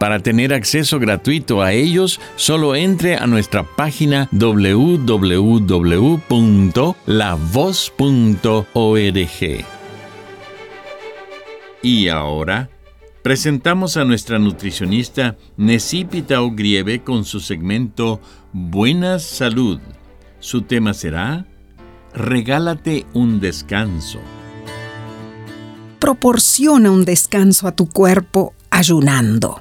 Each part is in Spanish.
Para tener acceso gratuito a ellos, solo entre a nuestra página www.lavoz.org. Y ahora, presentamos a nuestra nutricionista Necipita Ogrieve con su segmento Buena Salud. Su tema será Regálate un descanso. Proporciona un descanso a tu cuerpo ayunando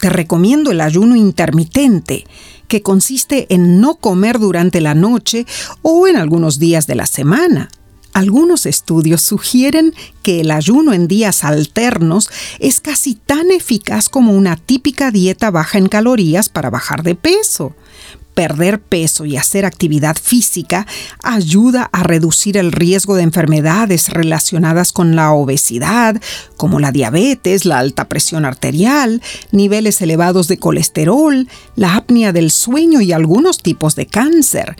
te recomiendo el ayuno intermitente, que consiste en no comer durante la noche o en algunos días de la semana. Algunos estudios sugieren que el ayuno en días alternos es casi tan eficaz como una típica dieta baja en calorías para bajar de peso perder peso y hacer actividad física ayuda a reducir el riesgo de enfermedades relacionadas con la obesidad, como la diabetes, la alta presión arterial, niveles elevados de colesterol, la apnea del sueño y algunos tipos de cáncer.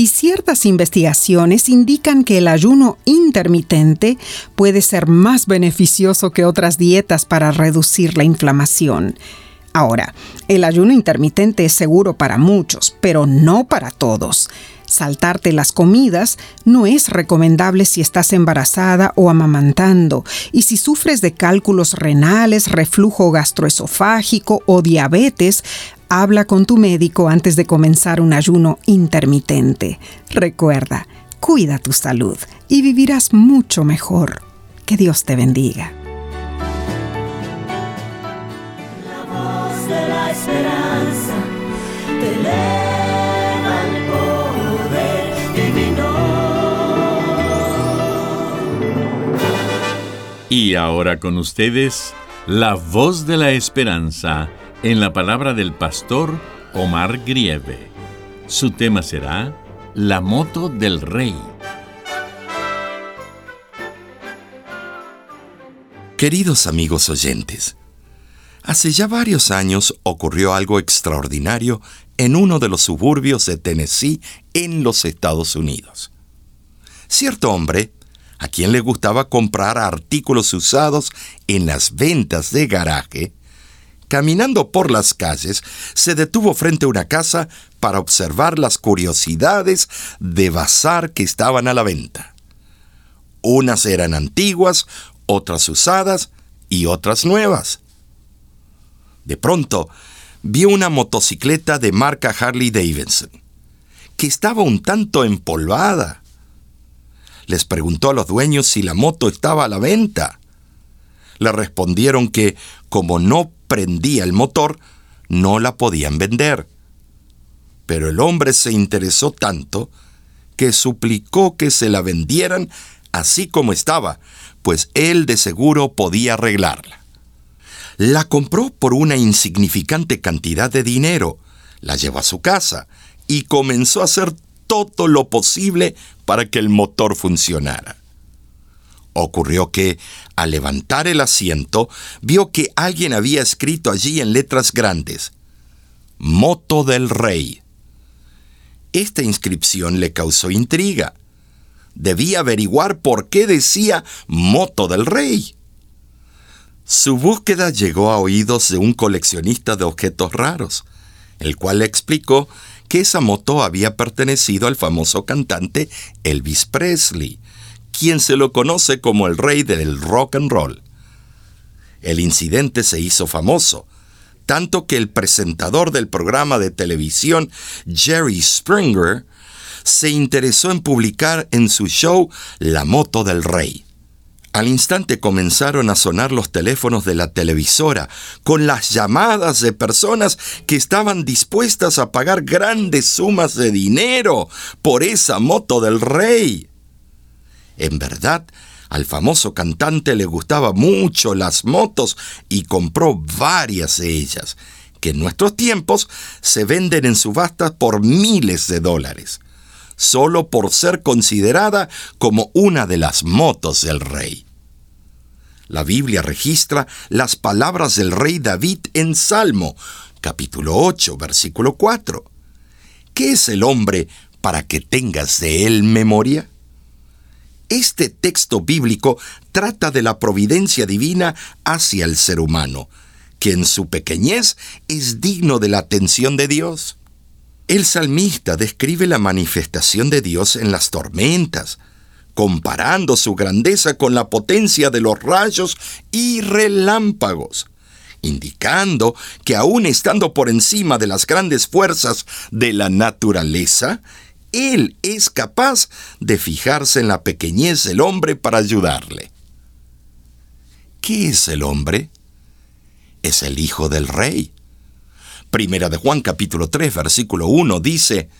Y ciertas investigaciones indican que el ayuno intermitente puede ser más beneficioso que otras dietas para reducir la inflamación. Ahora, el ayuno intermitente es seguro para muchos, pero no para todos. Saltarte las comidas no es recomendable si estás embarazada o amamantando y si sufres de cálculos renales, reflujo gastroesofágico o diabetes, habla con tu médico antes de comenzar un ayuno intermitente. Recuerda, cuida tu salud y vivirás mucho mejor. Que Dios te bendiga. esperanza te eleva el poder divino. Y ahora con ustedes, la voz de la esperanza en la palabra del pastor Omar Grieve. Su tema será La moto del rey. Queridos amigos oyentes, Hace ya varios años ocurrió algo extraordinario en uno de los suburbios de Tennessee en los Estados Unidos. Cierto hombre, a quien le gustaba comprar artículos usados en las ventas de garaje, caminando por las calles, se detuvo frente a una casa para observar las curiosidades de bazar que estaban a la venta. Unas eran antiguas, otras usadas y otras nuevas. De pronto, vio una motocicleta de marca Harley Davidson, que estaba un tanto empolvada. Les preguntó a los dueños si la moto estaba a la venta. Le respondieron que, como no prendía el motor, no la podían vender. Pero el hombre se interesó tanto que suplicó que se la vendieran así como estaba, pues él de seguro podía arreglarla. La compró por una insignificante cantidad de dinero, la llevó a su casa y comenzó a hacer todo lo posible para que el motor funcionara. Ocurrió que, al levantar el asiento, vio que alguien había escrito allí en letras grandes, Moto del Rey. Esta inscripción le causó intriga. Debía averiguar por qué decía Moto del Rey. Su búsqueda llegó a oídos de un coleccionista de objetos raros, el cual le explicó que esa moto había pertenecido al famoso cantante Elvis Presley, quien se lo conoce como el rey del rock and roll. El incidente se hizo famoso, tanto que el presentador del programa de televisión, Jerry Springer, se interesó en publicar en su show La moto del rey. Al instante comenzaron a sonar los teléfonos de la televisora con las llamadas de personas que estaban dispuestas a pagar grandes sumas de dinero por esa moto del rey. En verdad, al famoso cantante le gustaba mucho las motos y compró varias de ellas, que en nuestros tiempos se venden en subastas por miles de dólares solo por ser considerada como una de las motos del rey. La Biblia registra las palabras del rey David en Salmo, capítulo 8, versículo 4. ¿Qué es el hombre para que tengas de él memoria? Este texto bíblico trata de la providencia divina hacia el ser humano, que en su pequeñez es digno de la atención de Dios. El salmista describe la manifestación de Dios en las tormentas, comparando su grandeza con la potencia de los rayos y relámpagos, indicando que aun estando por encima de las grandes fuerzas de la naturaleza, Él es capaz de fijarse en la pequeñez del hombre para ayudarle. ¿Qué es el hombre? Es el Hijo del Rey Primera de Juan capítulo 3 versículo 1 dice,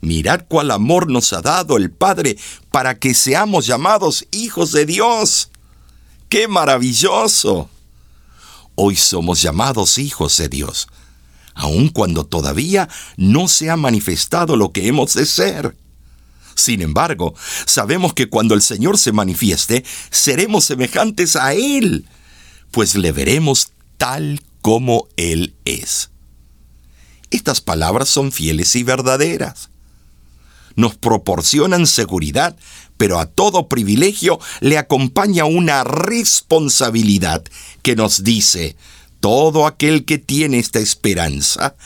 Mirad cuál amor nos ha dado el Padre para que seamos llamados hijos de Dios. ¡Qué maravilloso! Hoy somos llamados hijos de Dios, aun cuando todavía no se ha manifestado lo que hemos de ser. Sin embargo, sabemos que cuando el Señor se manifieste, seremos semejantes a Él, pues le veremos tal como Él es. Estas palabras son fieles y verdaderas. Nos proporcionan seguridad, pero a todo privilegio le acompaña una responsabilidad que nos dice, todo aquel que tiene esta esperanza,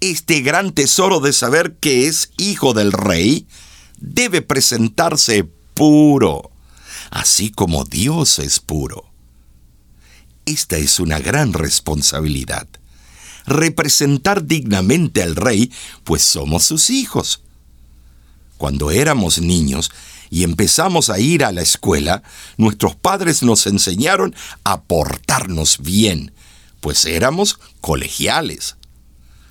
este gran tesoro de saber que es hijo del rey, debe presentarse puro, así como Dios es puro. Esta es una gran responsabilidad representar dignamente al rey, pues somos sus hijos. Cuando éramos niños y empezamos a ir a la escuela, nuestros padres nos enseñaron a portarnos bien, pues éramos colegiales.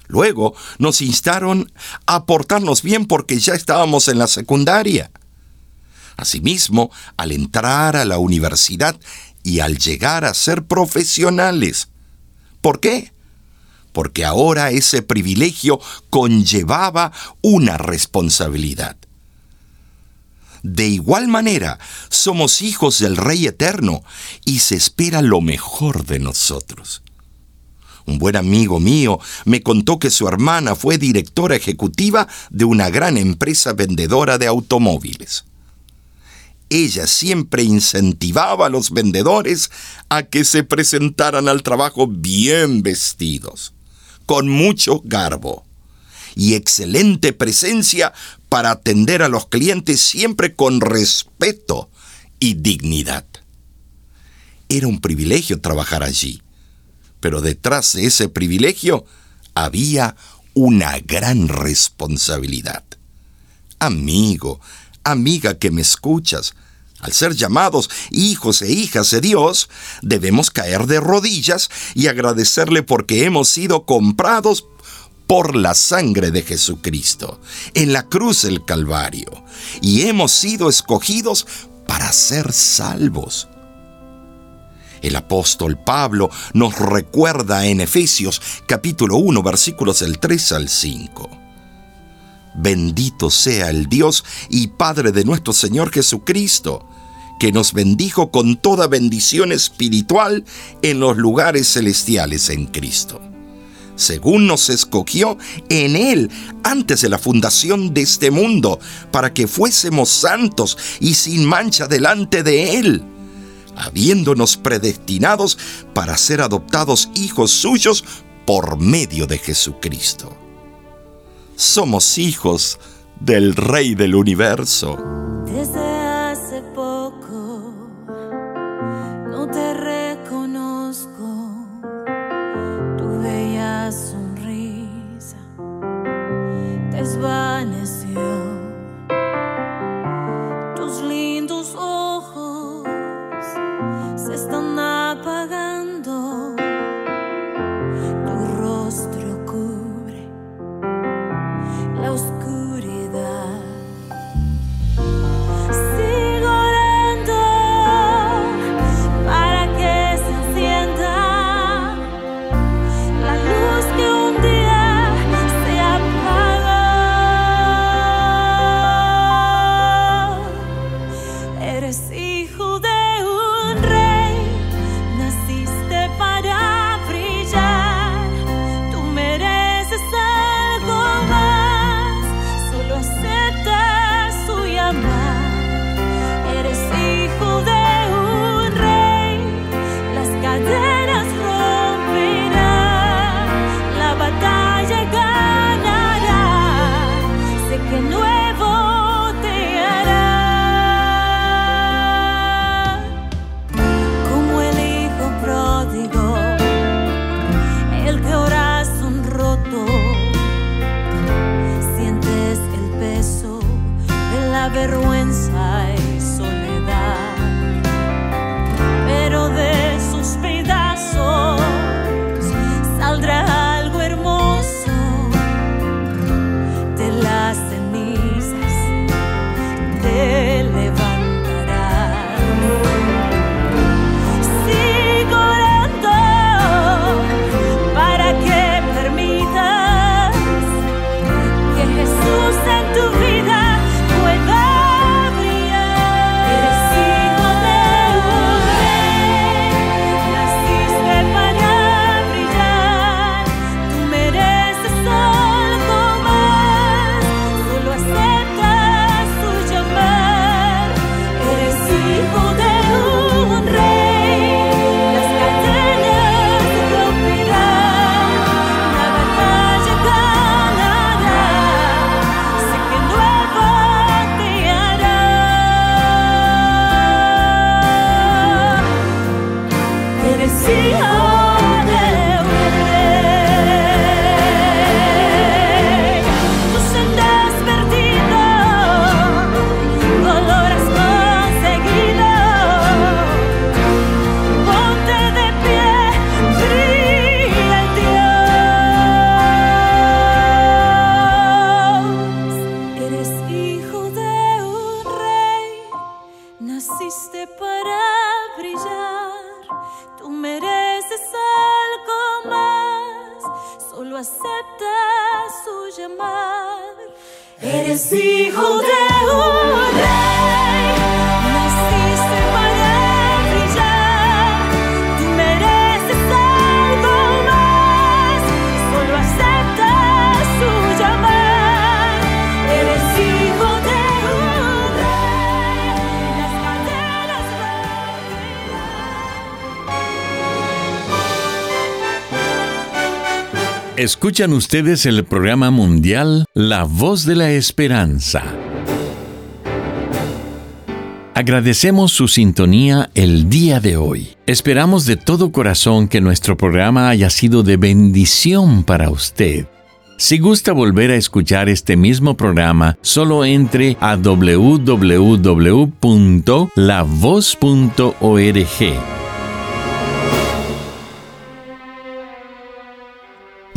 Luego nos instaron a portarnos bien porque ya estábamos en la secundaria. Asimismo, al entrar a la universidad y al llegar a ser profesionales. ¿Por qué? porque ahora ese privilegio conllevaba una responsabilidad. De igual manera, somos hijos del Rey Eterno y se espera lo mejor de nosotros. Un buen amigo mío me contó que su hermana fue directora ejecutiva de una gran empresa vendedora de automóviles. Ella siempre incentivaba a los vendedores a que se presentaran al trabajo bien vestidos con mucho garbo y excelente presencia para atender a los clientes siempre con respeto y dignidad. Era un privilegio trabajar allí, pero detrás de ese privilegio había una gran responsabilidad. Amigo, amiga que me escuchas, al ser llamados hijos e hijas de Dios, debemos caer de rodillas y agradecerle porque hemos sido comprados por la sangre de Jesucristo en la cruz del Calvario y hemos sido escogidos para ser salvos. El apóstol Pablo nos recuerda en Efesios capítulo 1 versículos del 3 al 5. Bendito sea el Dios y Padre de nuestro Señor Jesucristo, que nos bendijo con toda bendición espiritual en los lugares celestiales en Cristo. Según nos escogió en Él antes de la fundación de este mundo, para que fuésemos santos y sin mancha delante de Él, habiéndonos predestinados para ser adoptados hijos suyos por medio de Jesucristo somos hijos del Rey del universo. vergüenza. Eres hijo de un rey. Escuchan ustedes el programa mundial La Voz de la Esperanza. Agradecemos su sintonía el día de hoy. Esperamos de todo corazón que nuestro programa haya sido de bendición para usted. Si gusta volver a escuchar este mismo programa, solo entre a www.lavoz.org.